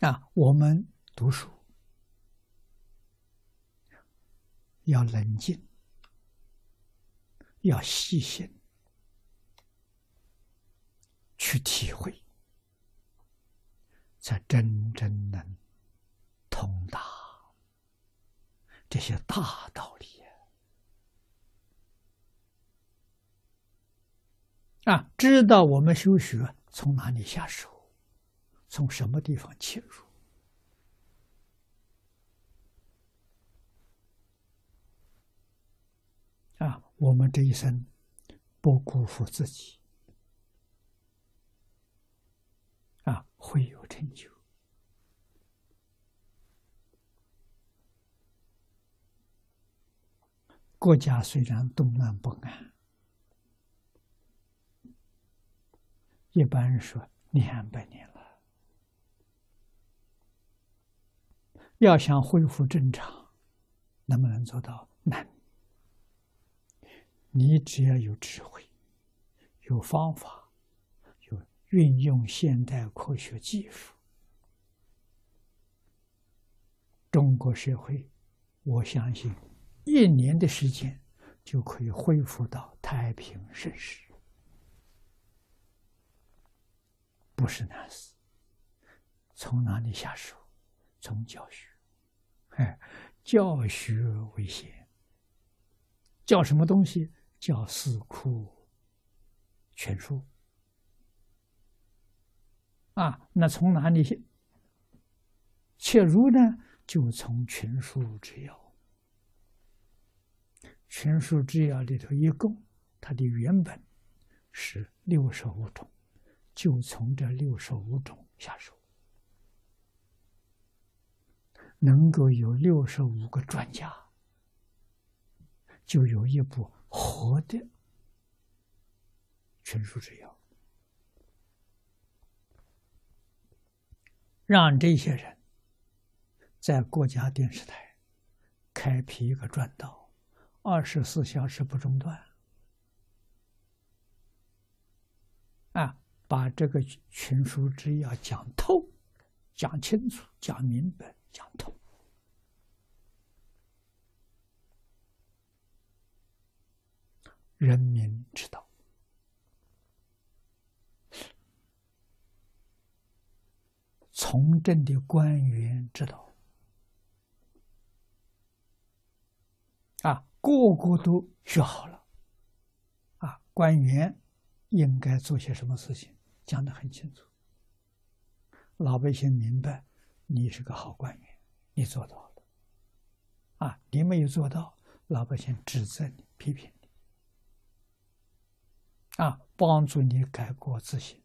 啊，我们读书要冷静，要细心去体会，才真正能通达这些大道理啊！知道我们修学从哪里下手。从什么地方切入？啊，我们这一生不辜负自己，啊，会有成就。国家虽然动乱不安，一般人说两百年了。要想恢复正常，能不能做到？难。你只要有智慧、有方法、有运用现代科学技术，中国社会，我相信一年的时间就可以恢复到太平盛世，不是难事。从哪里下手？从教学。哎，教学为先，教什么东西？教四库全书啊。那从哪里切入呢？就从群书之要。群书之要里头一共，它的原本是六十五种，就从这六十五种下手。能够有六十五个专家，就有一部活的群书之要，让这些人在国家电视台开辟一个专道，二十四小时不中断，啊，把这个群书之要讲透、讲清楚、讲明白。讲透，人民知道，从政的官员知道，啊，个个都学好了，啊，官员应该做些什么事情，讲的很清楚，老百姓明白，你是个好官员。你做到了，啊！你没有做到，老百姓指责你、批评你，啊！帮助你改过自新，